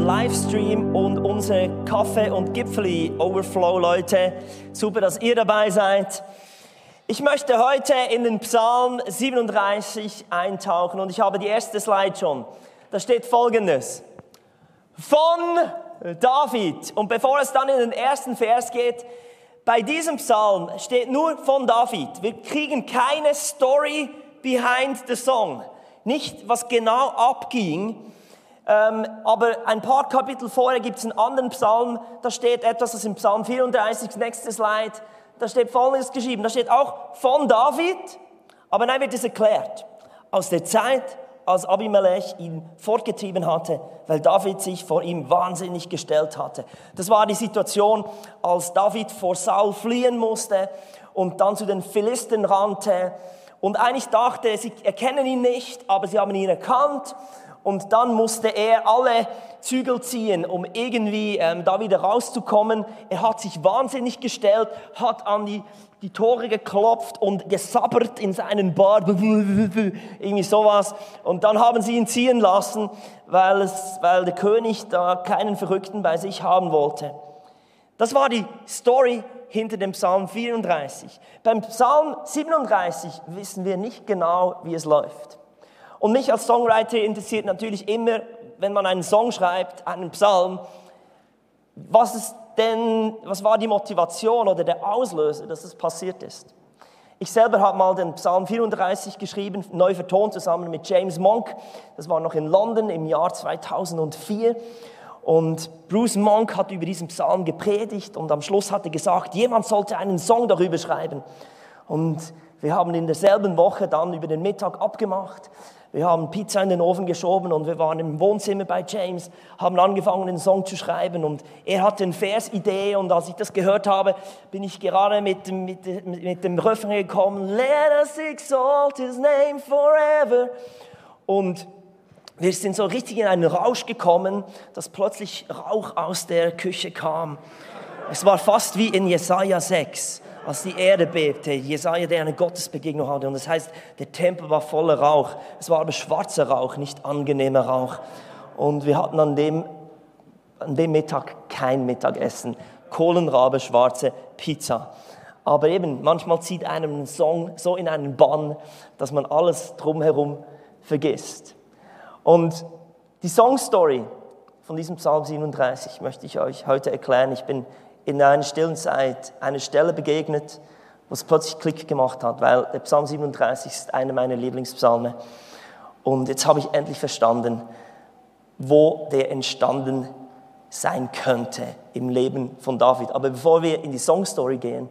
Livestream und unsere Kaffee- und Gipfeli-Overflow-Leute. Super, dass ihr dabei seid. Ich möchte heute in den Psalm 37 eintauchen und ich habe die erste Slide schon. Da steht folgendes. Von David. Und bevor es dann in den ersten Vers geht, bei diesem Psalm steht nur von David. Wir kriegen keine Story behind the song. Nicht, was genau abging, ähm, aber ein paar Kapitel vorher gibt es einen anderen Psalm, da steht etwas, das im Psalm 34, nächste Slide, da steht Folgendes geschrieben, da steht auch von David, aber dann wird es erklärt, aus der Zeit, als Abimelech ihn fortgetrieben hatte, weil David sich vor ihm wahnsinnig gestellt hatte. Das war die Situation, als David vor Saul fliehen musste und dann zu den Philisten rannte. Und eigentlich dachte, sie erkennen ihn nicht, aber sie haben ihn erkannt und dann musste er alle Zügel ziehen, um irgendwie ähm, da wieder rauszukommen. Er hat sich wahnsinnig gestellt, hat an die, die Tore geklopft und gesabbert in seinen Bart, irgendwie sowas. Und dann haben sie ihn ziehen lassen, weil, es, weil der König da keinen Verrückten bei sich haben wollte. Das war die Story hinter dem Psalm 34. Beim Psalm 37 wissen wir nicht genau, wie es läuft. Und mich als Songwriter interessiert natürlich immer, wenn man einen Song schreibt, einen Psalm, was ist denn, was war die Motivation oder der Auslöser, dass es passiert ist? Ich selber habe mal den Psalm 34 geschrieben, neu vertont zusammen mit James Monk. Das war noch in London im Jahr 2004. Und Bruce Monk hat über diesen Psalm gepredigt und am Schluss hat er gesagt, jemand sollte einen Song darüber schreiben. Und wir haben in derselben Woche dann über den Mittag abgemacht. Wir haben Pizza in den Ofen geschoben und wir waren im Wohnzimmer bei James, haben angefangen, den Song zu schreiben und er hatte eine Versidee und als ich das gehört habe, bin ich gerade mit, mit, mit dem Refrain gekommen, Let us exalt his name forever. Und wir sind so richtig in einen Rausch gekommen, dass plötzlich Rauch aus der Küche kam. Es war fast wie in Jesaja 6 als die Erde bebte, Jesaja, der eine Gottesbegegnung hatte. Und das heißt, der Tempel war voller Rauch. Es war aber schwarzer Rauch, nicht angenehmer Rauch. Und wir hatten an dem, an dem Mittag kein Mittagessen. Kohlenrabe, schwarze Pizza. Aber eben, manchmal zieht einem ein Song so in einen Bann, dass man alles drumherum vergisst. Und die Songstory von diesem Psalm 37 möchte ich euch heute erklären. Ich bin in einer stillen Zeit eine Stelle begegnet, wo es plötzlich Klick gemacht hat, weil der Psalm 37 ist einer meiner Lieblingspsalme. Und jetzt habe ich endlich verstanden, wo der entstanden sein könnte im Leben von David. Aber bevor wir in die Songstory gehen,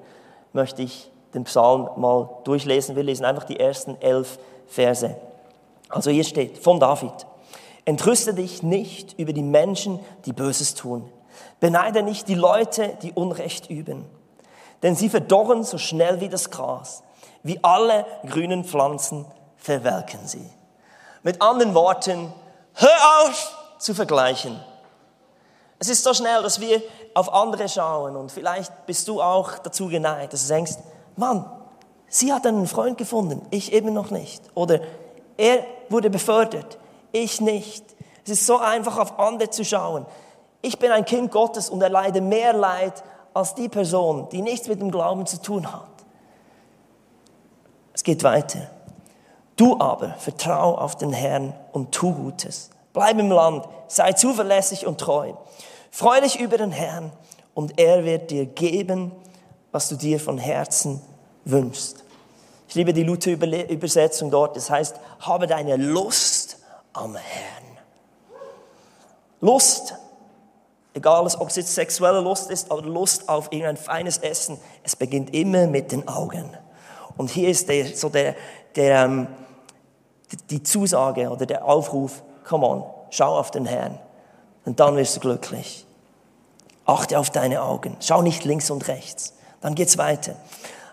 möchte ich den Psalm mal durchlesen. Wir lesen einfach die ersten elf Verse. Also hier steht von David. Entrüste dich nicht über die Menschen, die Böses tun Beneide nicht die Leute, die Unrecht üben, denn sie verdorren so schnell wie das Gras. Wie alle grünen Pflanzen verwelken sie. Mit anderen Worten, hör auf zu vergleichen. Es ist so schnell, dass wir auf andere schauen und vielleicht bist du auch dazu geneigt, dass du denkst, Mann, sie hat einen Freund gefunden, ich eben noch nicht. Oder er wurde befördert, ich nicht. Es ist so einfach, auf andere zu schauen ich bin ein Kind Gottes und erleide mehr Leid als die Person, die nichts mit dem Glauben zu tun hat. Es geht weiter. Du aber vertrau auf den Herrn und tu Gutes. Bleib im Land, sei zuverlässig und treu. Freu dich über den Herrn und er wird dir geben, was du dir von Herzen wünschst. Ich liebe die Luther-Übersetzung dort. Das heißt, habe deine Lust am Herrn. Lust Egal, ob es jetzt sexuelle Lust ist oder Lust auf irgendein feines Essen, es beginnt immer mit den Augen. Und hier ist der, so der, der, ähm, die Zusage oder der Aufruf, come on, schau auf den Herrn und dann wirst du glücklich. Achte auf deine Augen, schau nicht links und rechts. Dann geht's weiter.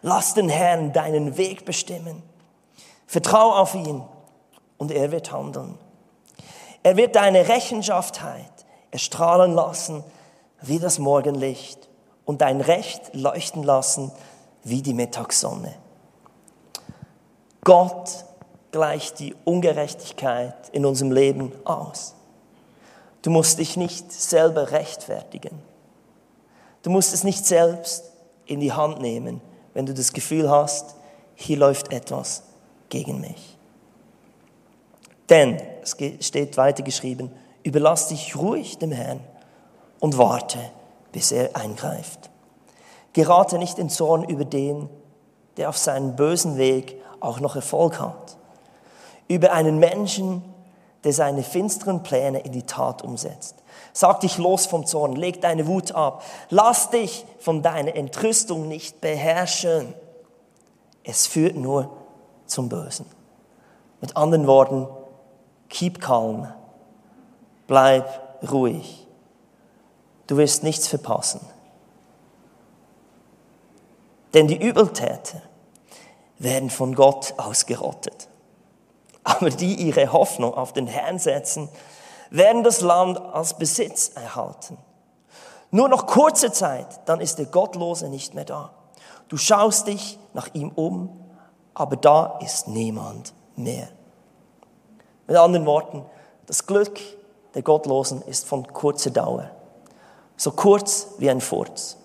Lass den Herrn deinen Weg bestimmen. Vertrau auf ihn und er wird handeln. Er wird deine Rechenschaft erstrahlen lassen wie das Morgenlicht und dein Recht leuchten lassen wie die Mittagssonne. Gott gleicht die Ungerechtigkeit in unserem Leben aus. Du musst dich nicht selber rechtfertigen. Du musst es nicht selbst in die Hand nehmen, wenn du das Gefühl hast, hier läuft etwas gegen mich. Denn, es steht weiter geschrieben, überlass dich ruhig dem Herrn und warte, bis er eingreift. Gerate nicht in Zorn über den, der auf seinem bösen Weg auch noch Erfolg hat. Über einen Menschen, der seine finsteren Pläne in die Tat umsetzt. Sag dich los vom Zorn, leg deine Wut ab. Lass dich von deiner Entrüstung nicht beherrschen. Es führt nur zum Bösen. Mit anderen Worten, keep calm. Bleib ruhig. Du wirst nichts verpassen. Denn die Übeltäter werden von Gott ausgerottet. Aber die ihre Hoffnung auf den Herrn setzen, werden das Land als Besitz erhalten. Nur noch kurze Zeit, dann ist der Gottlose nicht mehr da. Du schaust dich nach ihm um, aber da ist niemand mehr. Mit anderen Worten, das Glück der Gottlosen ist von kurzer Dauer. So kurz wie ein Furz.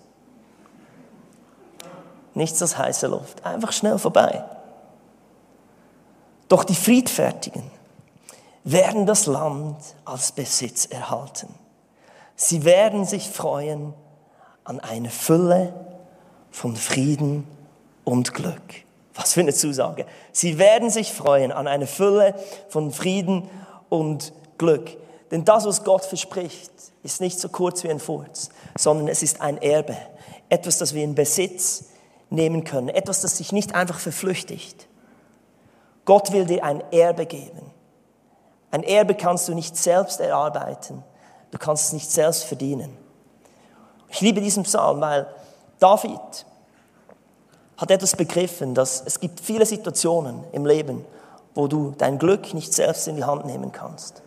Nichts als heiße Luft. Einfach schnell vorbei. Doch die Friedfertigen werden das Land als Besitz erhalten. Sie werden sich freuen an eine Fülle von Frieden und Glück. Was für eine Zusage. Sie werden sich freuen an eine Fülle von Frieden und Glück. Denn das, was Gott verspricht, ist nicht so kurz wie ein Furz, sondern es ist ein Erbe. Etwas, das wir in Besitz nehmen können. Etwas, das sich nicht einfach verflüchtigt. Gott will dir ein Erbe geben. Ein Erbe kannst du nicht selbst erarbeiten. Du kannst es nicht selbst verdienen. Ich liebe diesen Psalm, weil David hat etwas begriffen, dass es gibt viele Situationen im Leben, wo du dein Glück nicht selbst in die Hand nehmen kannst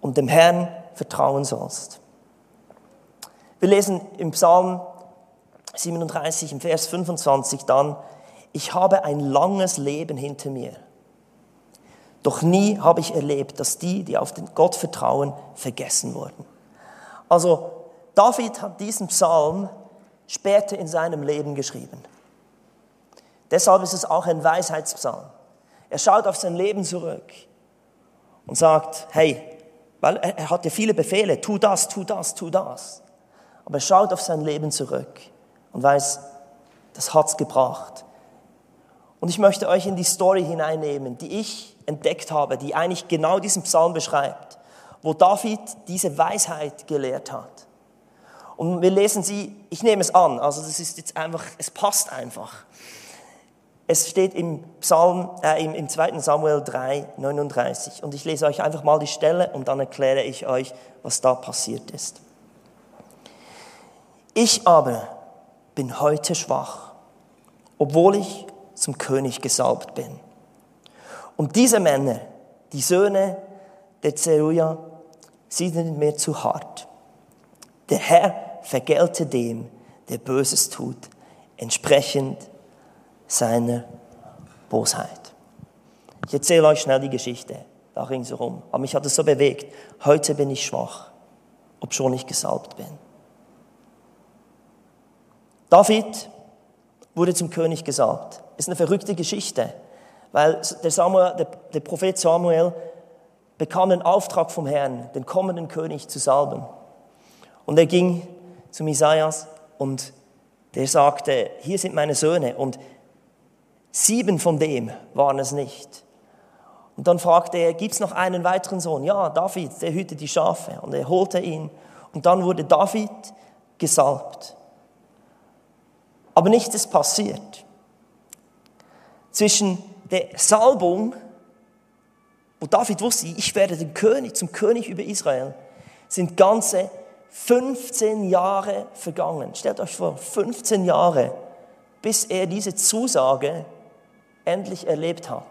und dem Herrn vertrauen sollst. Wir lesen im Psalm 37, im Vers 25 dann, ich habe ein langes Leben hinter mir. Doch nie habe ich erlebt, dass die, die auf den Gott vertrauen, vergessen wurden. Also David hat diesen Psalm später in seinem Leben geschrieben. Deshalb ist es auch ein Weisheitspsalm. Er schaut auf sein Leben zurück und sagt, hey, weil er hatte viele Befehle, tu das, tu das, tu das. Aber er schaut auf sein Leben zurück und weiß, das hat's gebracht. Und ich möchte euch in die Story hineinnehmen, die ich entdeckt habe, die eigentlich genau diesen Psalm beschreibt, wo David diese Weisheit gelehrt hat. Und wir lesen sie, ich nehme es an, also das ist jetzt einfach, es passt einfach. Es steht im Psalm, äh, im, im 2. Samuel 3, 39. Und ich lese euch einfach mal die Stelle und dann erkläre ich euch, was da passiert ist. Ich aber bin heute schwach, obwohl ich zum König gesalbt bin. Und diese Männer, die Söhne der Zeruja, sind mir zu hart. Der Herr vergelte dem, der Böses tut, entsprechend seiner Bosheit. Ich erzähle euch schnell die Geschichte da ringsherum. Aber mich hat es so bewegt. Heute bin ich schwach, obschon ich gesalbt bin. David wurde zum König gesalbt. Ist eine verrückte Geschichte, weil der, Samuel, der, der Prophet Samuel bekam den Auftrag vom Herrn, den kommenden König zu salben. Und er ging zu Isaias und der sagte, hier sind meine Söhne und sieben von dem waren es nicht. Und dann fragte er, gibt es noch einen weiteren Sohn? Ja, David, der hütet die Schafe. Und er holte ihn. Und dann wurde David gesalbt. Aber nichts ist passiert. Zwischen der Salbung, wo David wusste, ich werde den König, zum König über Israel, sind ganze 15 Jahre vergangen. Stellt euch vor, 15 Jahre, bis er diese Zusage endlich erlebt hat.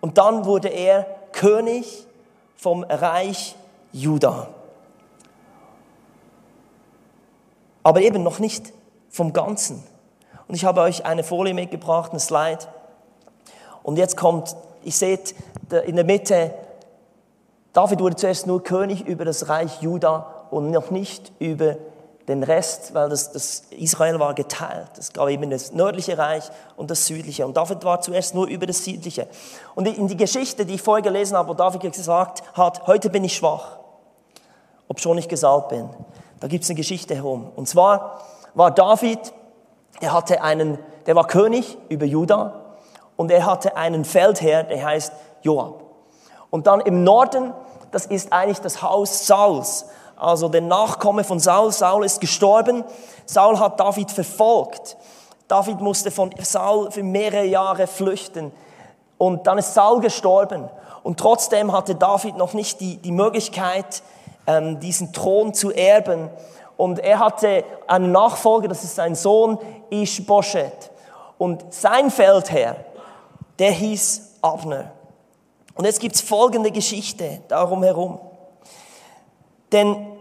Und dann wurde er König vom Reich Juda. Aber eben noch nicht vom Ganzen. Und ich habe euch eine Folie mitgebracht, ein Slide. Und jetzt kommt, ihr seht in der Mitte David wurde zuerst nur König über das Reich Juda und noch nicht über den Rest, weil das, das Israel war geteilt. Es gab eben das nördliche Reich und das südliche. Und David war zuerst nur über das südliche. Und in die Geschichte, die ich vorher gelesen habe, wo David gesagt hat, heute bin ich schwach, ob schon ich gesalbt bin. Da gibt es eine Geschichte herum. Und zwar war David, der hatte einen, der war König über Juda und er hatte einen Feldherr, der heißt Joab. Und dann im Norden, das ist eigentlich das Haus Sauls, also der Nachkomme von Saul. Saul ist gestorben. Saul hat David verfolgt. David musste von Saul für mehrere Jahre flüchten. Und dann ist Saul gestorben. Und trotzdem hatte David noch nicht die, die Möglichkeit, ähm, diesen Thron zu erben. Und er hatte einen Nachfolger, das ist sein Sohn Ishbosheth. Und sein Feldherr, der hieß Abner. Und jetzt gibt es folgende Geschichte darum herum. Denn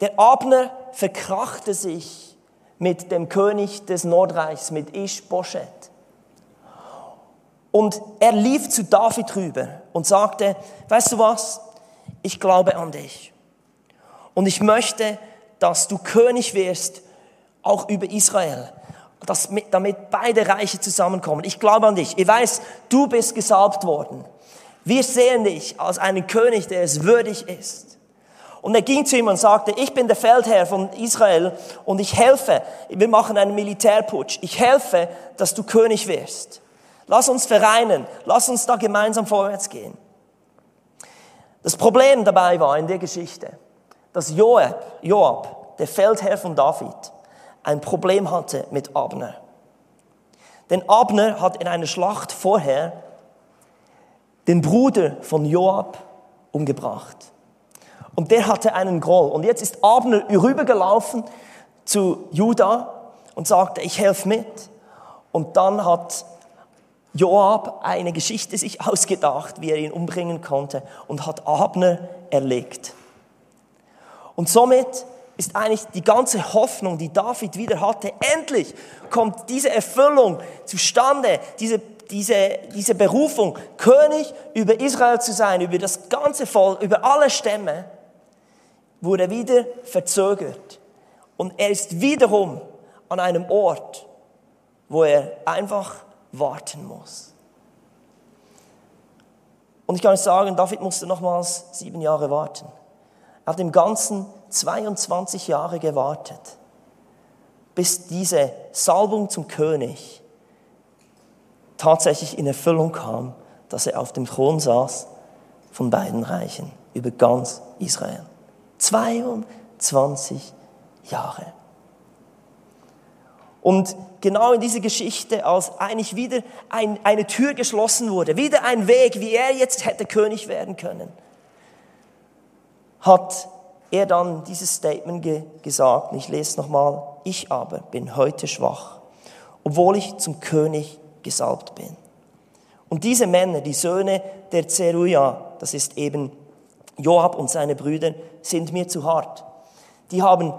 der Abner verkrachte sich mit dem König des Nordreichs, mit Ish-Boschet. Und er lief zu David rüber und sagte, weißt du was, ich glaube an dich. Und ich möchte, dass du König wirst, auch über Israel, dass, damit beide Reiche zusammenkommen. Ich glaube an dich. Ich weiß, du bist gesalbt worden. Wir sehen dich als einen König, der es würdig ist. Und er ging zu ihm und sagte, ich bin der Feldherr von Israel und ich helfe, wir machen einen Militärputsch, ich helfe, dass du König wirst. Lass uns vereinen, lass uns da gemeinsam vorwärts gehen. Das Problem dabei war in der Geschichte, dass Joab, Joab, der Feldherr von David, ein Problem hatte mit Abner. Denn Abner hat in einer Schlacht vorher den Bruder von Joab umgebracht. Und der hatte einen Groll. Und jetzt ist Abner rübergelaufen zu Juda und sagte, ich helfe mit. Und dann hat Joab eine Geschichte sich ausgedacht, wie er ihn umbringen konnte und hat Abner erlegt. Und somit ist eigentlich die ganze Hoffnung, die David wieder hatte, endlich kommt diese Erfüllung zustande, diese, diese, diese Berufung, König über Israel zu sein, über das ganze Volk, über alle Stämme, wurde wieder verzögert. Und er ist wiederum an einem Ort, wo er einfach warten muss. Und ich kann euch sagen, David musste nochmals sieben Jahre warten. Er hat im Ganzen 22 Jahre gewartet, bis diese Salbung zum König tatsächlich in Erfüllung kam, dass er auf dem Thron saß von beiden Reichen über ganz Israel. 22 Jahre. Und genau in dieser Geschichte, als eigentlich wieder ein, eine Tür geschlossen wurde, wieder ein Weg, wie er jetzt hätte König werden können, hat er dann dieses Statement ge gesagt, ich lese es nochmal, ich aber bin heute schwach, obwohl ich zum König gesalbt bin. Und diese Männer, die Söhne der Zeruja, das ist eben Joab und seine Brüder, sind mir zu hart. Die haben,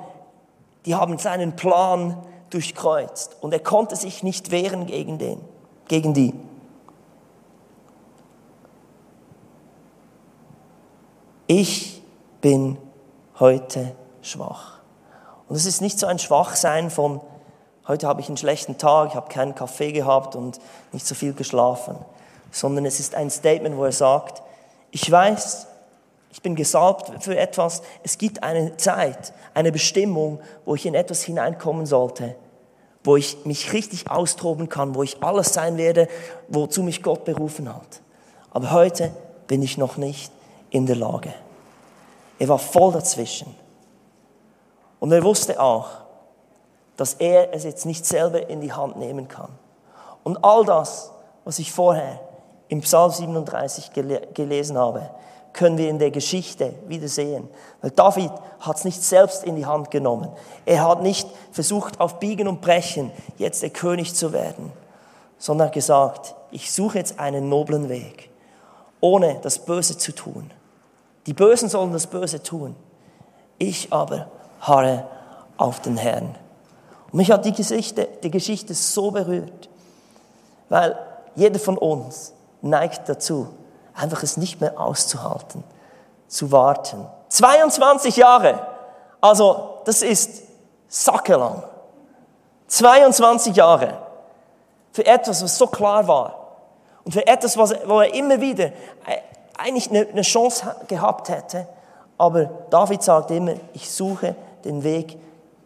die haben seinen Plan durchkreuzt und er konnte sich nicht wehren gegen den, gegen die. Ich bin heute schwach. Und es ist nicht so ein Schwachsein von, heute habe ich einen schlechten Tag, ich habe keinen Kaffee gehabt und nicht so viel geschlafen, sondern es ist ein Statement, wo er sagt, ich weiß, ich bin gesalbt für etwas, es gibt eine Zeit, eine Bestimmung, wo ich in etwas hineinkommen sollte, wo ich mich richtig austoben kann, wo ich alles sein werde, wozu mich Gott berufen hat. Aber heute bin ich noch nicht in der Lage. Er war voll dazwischen. Und er wusste auch, dass er es jetzt nicht selber in die Hand nehmen kann. Und all das, was ich vorher im Psalm 37 gelesen habe, können wir in der Geschichte wieder sehen. Weil David hat es nicht selbst in die Hand genommen. Er hat nicht versucht, auf Biegen und Brechen jetzt der König zu werden, sondern gesagt, ich suche jetzt einen noblen Weg, ohne das Böse zu tun. Die Bösen sollen das Böse tun. Ich aber harre auf den Herrn. Und mich hat die Geschichte, die Geschichte so berührt, weil jeder von uns neigt dazu, einfach es nicht mehr auszuhalten, zu warten. 22 Jahre. Also, das ist sackelang. 22 Jahre. Für etwas, was so klar war. Und für etwas, was, wo er immer wieder äh, eigentlich eine, Chance gehabt hätte. Aber David sagt immer, ich suche den Weg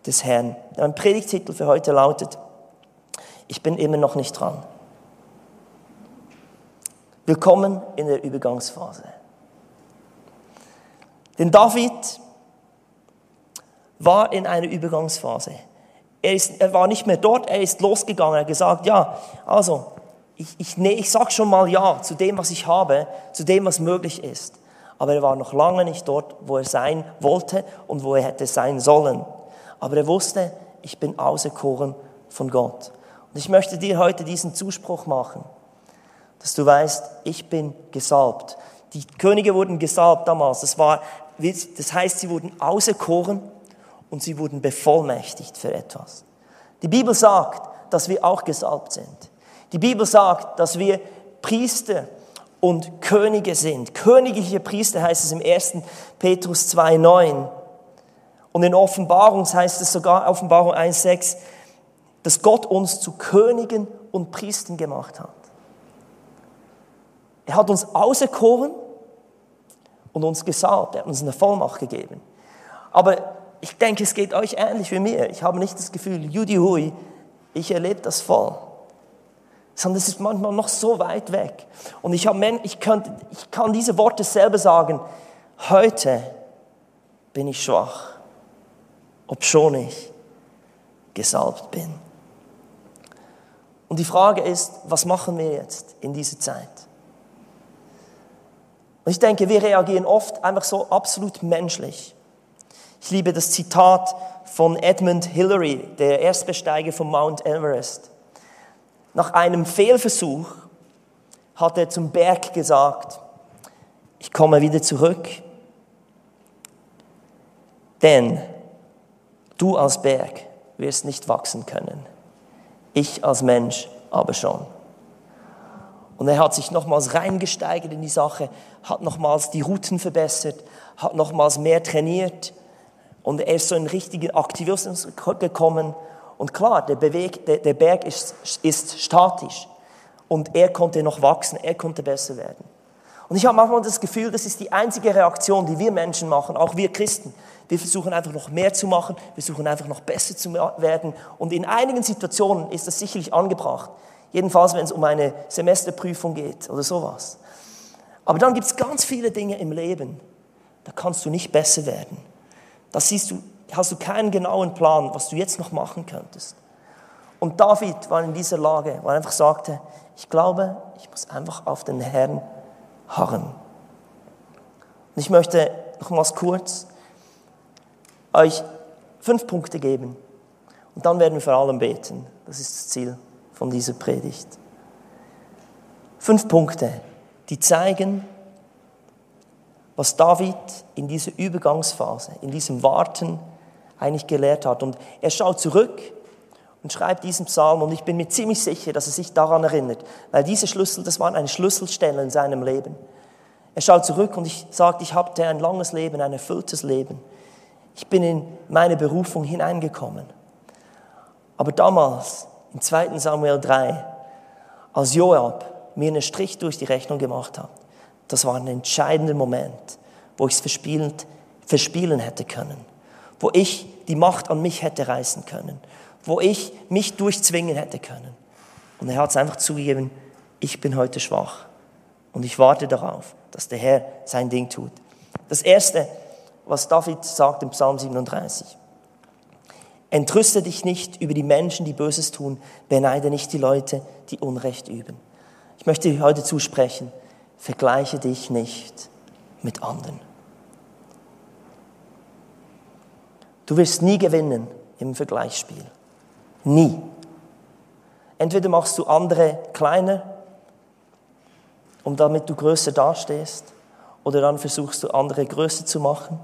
des Herrn. Mein Predigtitel für heute lautet, ich bin immer noch nicht dran. Willkommen in der Übergangsphase. Denn David war in einer Übergangsphase. Er, ist, er war nicht mehr dort, er ist losgegangen, er hat gesagt, ja, also, ich, ich, nee, ich sage schon mal ja zu dem, was ich habe, zu dem, was möglich ist. Aber er war noch lange nicht dort, wo er sein wollte und wo er hätte sein sollen. Aber er wusste, ich bin auserkoren von Gott. Und ich möchte dir heute diesen Zuspruch machen, dass du weißt, ich bin gesalbt. Die Könige wurden gesalbt damals. Das, war, das heißt, sie wurden auserkoren und sie wurden bevollmächtigt für etwas. Die Bibel sagt, dass wir auch gesalbt sind. Die Bibel sagt, dass wir Priester und Könige sind. Königliche Priester heißt es im 1. Petrus 2,9. Und in Offenbarung heißt es sogar, Offenbarung 1,6, dass Gott uns zu Königen und Priestern gemacht hat. Er hat uns auserkoren und uns gesalbt. Er hat uns eine Vollmacht gegeben. Aber ich denke, es geht euch ähnlich wie mir. Ich habe nicht das Gefühl, Judy Hui, ich erlebe das voll. Sondern es ist manchmal noch so weit weg. Und ich, habe, ich, könnte, ich kann diese Worte selber sagen. Heute bin ich schwach, obschon ich gesalbt bin. Und die Frage ist, was machen wir jetzt in dieser Zeit? Und ich denke, wir reagieren oft einfach so absolut menschlich. Ich liebe das Zitat von Edmund Hillary, der Erstbesteiger von Mount Everest. Nach einem Fehlversuch hat er zum Berg gesagt, ich komme wieder zurück, denn du als Berg wirst nicht wachsen können ich als Mensch aber schon. Und er hat sich nochmals reingesteigert in die Sache, hat nochmals die Routen verbessert, hat nochmals mehr trainiert und er ist so in richtigen Aktivismus gekommen. Und klar, der, Beweg, der, der Berg ist, ist statisch und er konnte noch wachsen, er konnte besser werden. Und ich habe manchmal das Gefühl, das ist die einzige Reaktion, die wir Menschen machen, auch wir Christen. Wir versuchen einfach noch mehr zu machen, wir versuchen einfach noch besser zu werden. Und in einigen Situationen ist das sicherlich angebracht. Jedenfalls, wenn es um eine Semesterprüfung geht oder sowas. Aber dann gibt es ganz viele Dinge im Leben, da kannst du nicht besser werden. Da siehst du, hast du keinen genauen Plan, was du jetzt noch machen könntest. Und David war in dieser Lage, wo er einfach sagte, ich glaube, ich muss einfach auf den Herrn harren. Und ich möchte nochmals kurz euch fünf Punkte geben. Und dann werden wir vor allem beten. Das ist das Ziel von dieser Predigt. Fünf Punkte, die zeigen, was David in dieser Übergangsphase, in diesem Warten eigentlich gelehrt hat. Und er schaut zurück und schreibt diesen Psalm und ich bin mir ziemlich sicher, dass er sich daran erinnert, weil diese Schlüssel, das waren eine Schlüsselstelle in seinem Leben. Er schaut zurück und ich sagt, ich hatte ein langes Leben, ein erfülltes Leben. Ich bin in meine Berufung hineingekommen. Aber damals, in 2 Samuel 3, als Joab mir einen Strich durch die Rechnung gemacht hat, das war ein entscheidender Moment, wo ich es verspielen, verspielen hätte können, wo ich die Macht an mich hätte reißen können, wo ich mich durchzwingen hätte können. Und er hat es einfach zugegeben, ich bin heute schwach und ich warte darauf, dass der Herr sein Ding tut. Das Erste, was David sagt im Psalm 37. Entrüste dich nicht über die Menschen, die Böses tun, beneide nicht die Leute, die Unrecht üben. Ich möchte dir heute zusprechen, vergleiche dich nicht mit anderen. Du wirst nie gewinnen im Vergleichsspiel. Nie. Entweder machst du andere kleiner, um damit du größer dastehst, oder dann versuchst du andere größer zu machen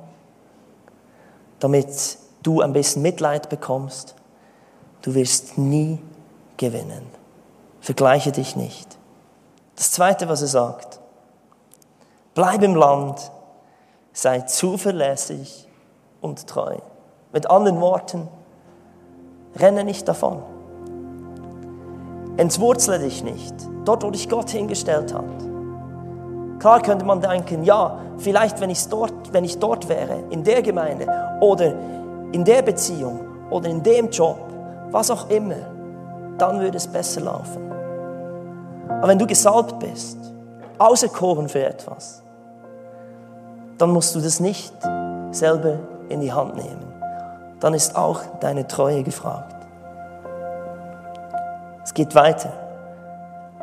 damit du ein bisschen Mitleid bekommst. Du wirst nie gewinnen. Vergleiche dich nicht. Das Zweite, was er sagt, bleib im Land, sei zuverlässig und treu. Mit anderen Worten, renne nicht davon. Entwurzle dich nicht, dort, wo dich Gott hingestellt hat. Klar könnte man denken, ja, vielleicht wenn, dort, wenn ich dort wäre, in der Gemeinde oder in der Beziehung oder in dem Job, was auch immer, dann würde es besser laufen. Aber wenn du gesalbt bist, auserkoren für etwas, dann musst du das nicht selber in die Hand nehmen. Dann ist auch deine Treue gefragt. Es geht weiter.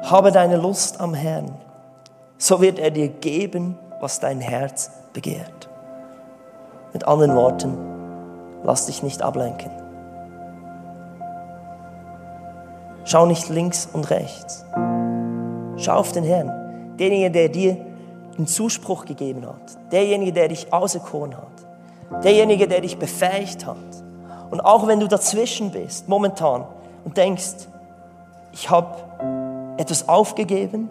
Habe deine Lust am Herrn, so wird er dir geben, was dein Herz begehrt. Mit anderen Worten, lass dich nicht ablenken. Schau nicht links und rechts. Schau auf den Herrn, denjenigen, der dir den Zuspruch gegeben hat, derjenige, der dich auserkoren hat, derjenige, der dich befähigt hat. Und auch wenn du dazwischen bist, momentan, und denkst, ich habe etwas aufgegeben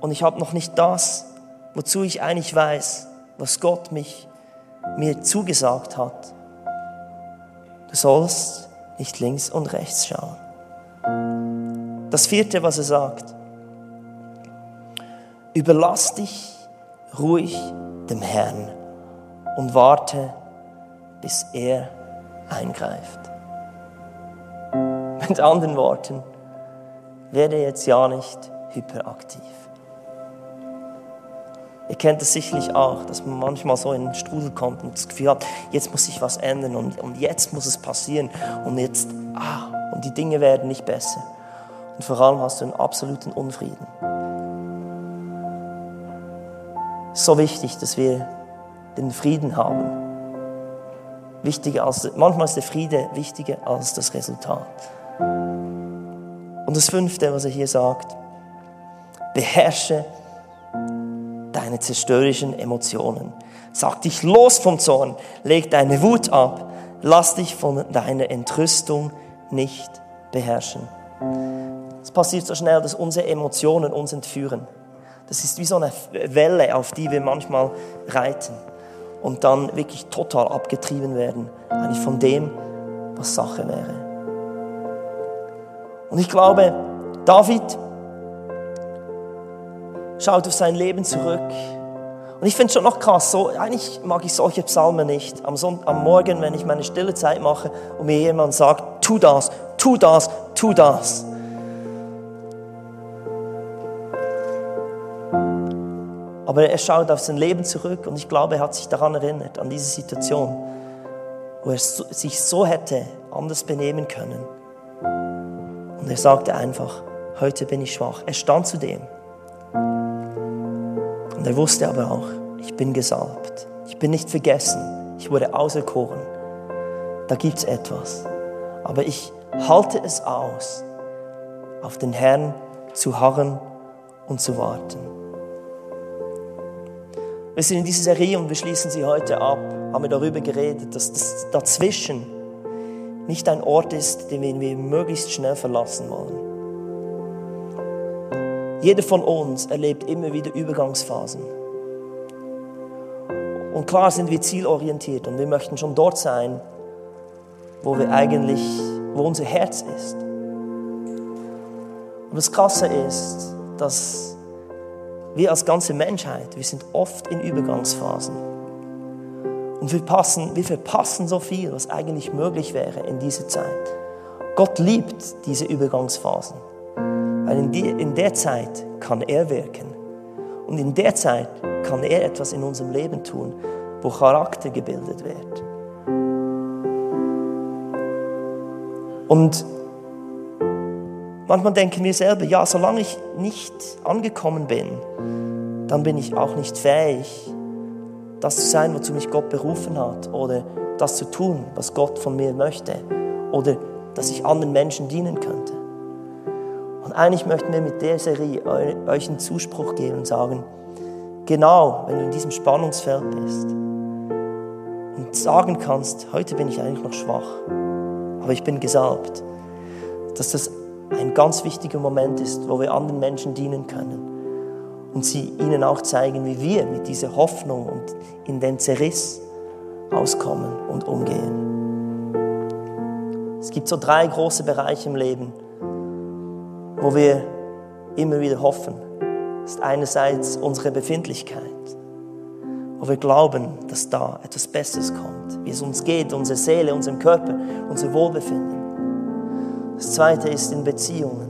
und ich habe noch nicht das, wozu ich eigentlich weiß, was Gott mich, mir zugesagt hat. Du sollst nicht links und rechts schauen. Das vierte, was er sagt, Überlass dich ruhig dem Herrn und warte, bis er eingreift. Mit anderen Worten, werde jetzt ja nicht hyperaktiv. Ihr kennt es sicherlich auch, dass man manchmal so in den Strudel kommt und das Gefühl hat, jetzt muss sich was ändern und, und jetzt muss es passieren und jetzt, ah, und die Dinge werden nicht besser. Und vor allem hast du einen absoluten Unfrieden so wichtig, dass wir den Frieden haben. Wichtiger als, manchmal ist der Friede wichtiger als das Resultat. Und das fünfte, was er hier sagt, beherrsche deine zerstörerischen Emotionen. Sag dich los vom Zorn, leg deine Wut ab, lass dich von deiner Entrüstung nicht beherrschen. Es passiert so schnell, dass unsere Emotionen uns entführen. Das ist wie so eine Welle, auf die wir manchmal reiten und dann wirklich total abgetrieben werden, eigentlich von dem, was Sache wäre. Und ich glaube, David schaut auf sein Leben zurück. Und ich finde es schon noch krass, so, eigentlich mag ich solche Psalmen nicht. Am, Sonntag, am Morgen, wenn ich meine stille Zeit mache und mir jemand sagt, tu das, tu das, tu das. Aber er schaut auf sein Leben zurück und ich glaube, er hat sich daran erinnert, an diese Situation, wo er sich so hätte anders benehmen können. Und er sagte einfach, heute bin ich schwach. Er stand zu dem. Und er wusste aber auch, ich bin gesalbt. Ich bin nicht vergessen. Ich wurde auserkoren. Da gibt es etwas. Aber ich halte es aus, auf den Herrn zu harren und zu warten. Wir sind in dieser Serie und wir schließen sie heute ab, haben wir darüber geredet, dass das dazwischen nicht ein Ort ist, den wir möglichst schnell verlassen wollen. Jeder von uns erlebt immer wieder Übergangsphasen. Und klar sind wir zielorientiert und wir möchten schon dort sein, wo wir eigentlich, wo unser Herz ist. Und das Krasse ist, dass wir als ganze Menschheit, wir sind oft in Übergangsphasen. Und wir, passen, wir verpassen so viel, was eigentlich möglich wäre in dieser Zeit. Gott liebt diese Übergangsphasen, weil in, die, in der Zeit kann er wirken. Und in der Zeit kann er etwas in unserem Leben tun, wo Charakter gebildet wird. Und Manchmal denken wir selber, ja, solange ich nicht angekommen bin, dann bin ich auch nicht fähig, das zu sein, wozu mich Gott berufen hat oder das zu tun, was Gott von mir möchte oder dass ich anderen Menschen dienen könnte. Und eigentlich möchten wir mit der Serie euch einen Zuspruch geben und sagen, genau, wenn du in diesem Spannungsfeld bist und sagen kannst, heute bin ich eigentlich noch schwach, aber ich bin gesalbt, dass das ein ganz wichtiger Moment ist, wo wir anderen Menschen dienen können. und sie ihnen auch zeigen, wie wir mit dieser Hoffnung und in den Zerriss auskommen und umgehen. Es gibt so drei große Bereiche im Leben, wo wir immer wieder hoffen. Ist einerseits unsere Befindlichkeit, wo wir glauben, dass da etwas Besseres kommt, wie es uns geht, unsere Seele, unserem Körper, unser Wohlbefinden. Das zweite ist in Beziehungen.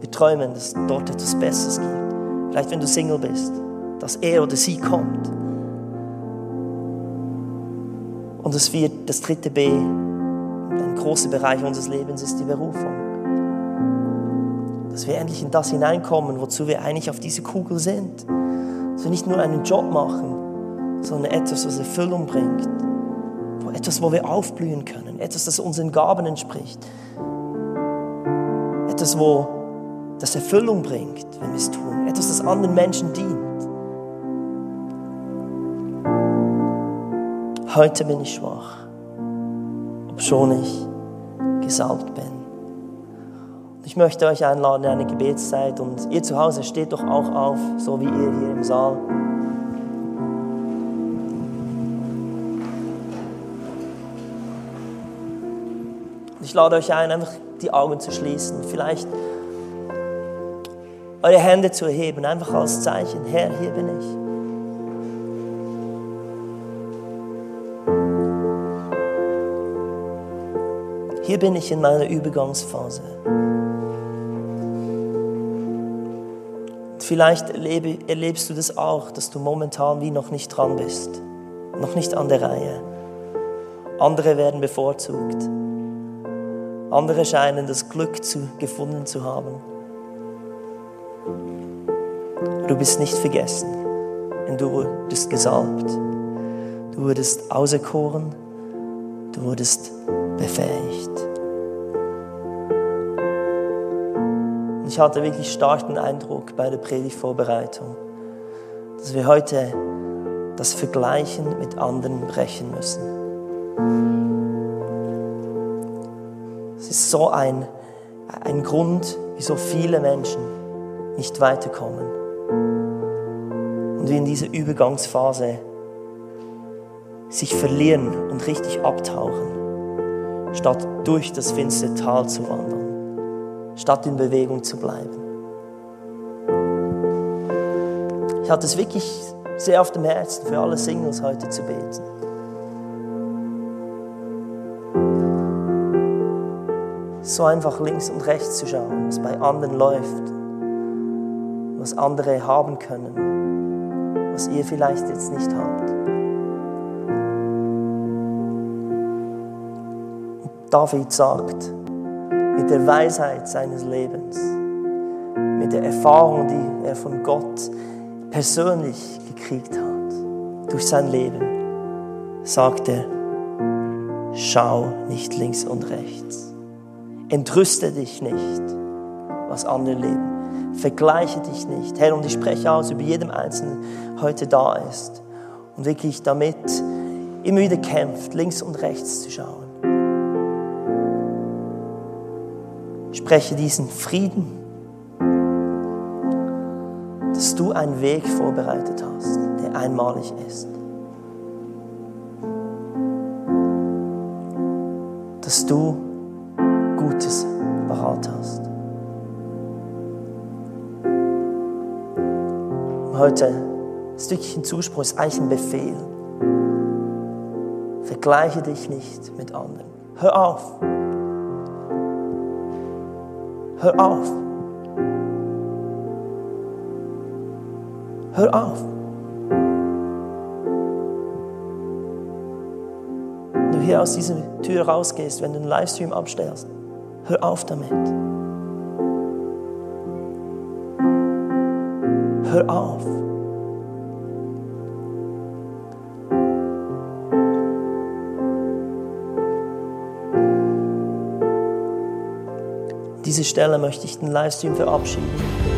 Wir träumen, dass dort etwas Besseres gibt. Vielleicht wenn du Single bist, dass er oder sie kommt. Und das, vierte, das dritte B, ein großer Bereich unseres Lebens ist die Berufung. Dass wir endlich in das hineinkommen, wozu wir eigentlich auf diese Kugel sind. Dass wir nicht nur einen Job machen, sondern etwas, was Erfüllung bringt. Etwas, wo wir aufblühen können. Etwas, das unseren Gaben entspricht. Etwas, wo das Erfüllung bringt, wenn wir es tun. Etwas, das anderen Menschen dient. Heute bin ich schwach, obschon ich gesalbt bin. Ich möchte euch einladen in eine Gebetszeit und ihr zu Hause steht doch auch auf, so wie ihr hier im Saal. Ich lade euch ein, einfach die Augen zu schließen. Vielleicht eure Hände zu erheben, einfach als Zeichen, Herr, hier bin ich. Hier bin ich in meiner Übergangsphase. Vielleicht erlebe, erlebst du das auch, dass du momentan wie noch nicht dran bist, noch nicht an der Reihe. Andere werden bevorzugt. Andere scheinen das Glück zu, gefunden zu haben. Du bist nicht vergessen, denn du wurdest gesalbt. Du wurdest auserkoren. Du wurdest befähigt. Ich hatte wirklich stark den Eindruck bei der Predigtvorbereitung, dass wir heute das Vergleichen mit anderen brechen müssen. Es ist so ein, ein Grund, wieso viele Menschen nicht weiterkommen und wie in dieser Übergangsphase sich verlieren und richtig abtauchen, statt durch das finstere Tal zu wandern, statt in Bewegung zu bleiben. Ich hatte es wirklich sehr auf dem Herzen, für alle Singles heute zu beten. So einfach links und rechts zu schauen, was bei anderen läuft, was andere haben können was ihr vielleicht jetzt nicht habt. David sagt, mit der Weisheit seines Lebens, mit der Erfahrung, die er von Gott persönlich gekriegt hat, durch sein Leben, sagt er, schau nicht links und rechts. Entrüste dich nicht, was andere leben. Vergleiche dich nicht. Herr, und ich spreche aus über jedem Einzelnen, heute da ist und wirklich damit immer wieder kämpft, links und rechts zu schauen. Spreche diesen Frieden, dass du einen Weg vorbereitet hast, der einmalig ist. Dass du Gutes parat hast. heute ist wirklich ein Zuspruch, ist eigentlich ein Befehl. Vergleiche dich nicht mit anderen. Hör auf. Hör auf. Hör auf. Wenn du hier aus dieser Tür rausgehst, wenn du den Livestream abstellst, hör auf damit. Hör auf. Diese Stelle möchte ich den Livestream verabschieden.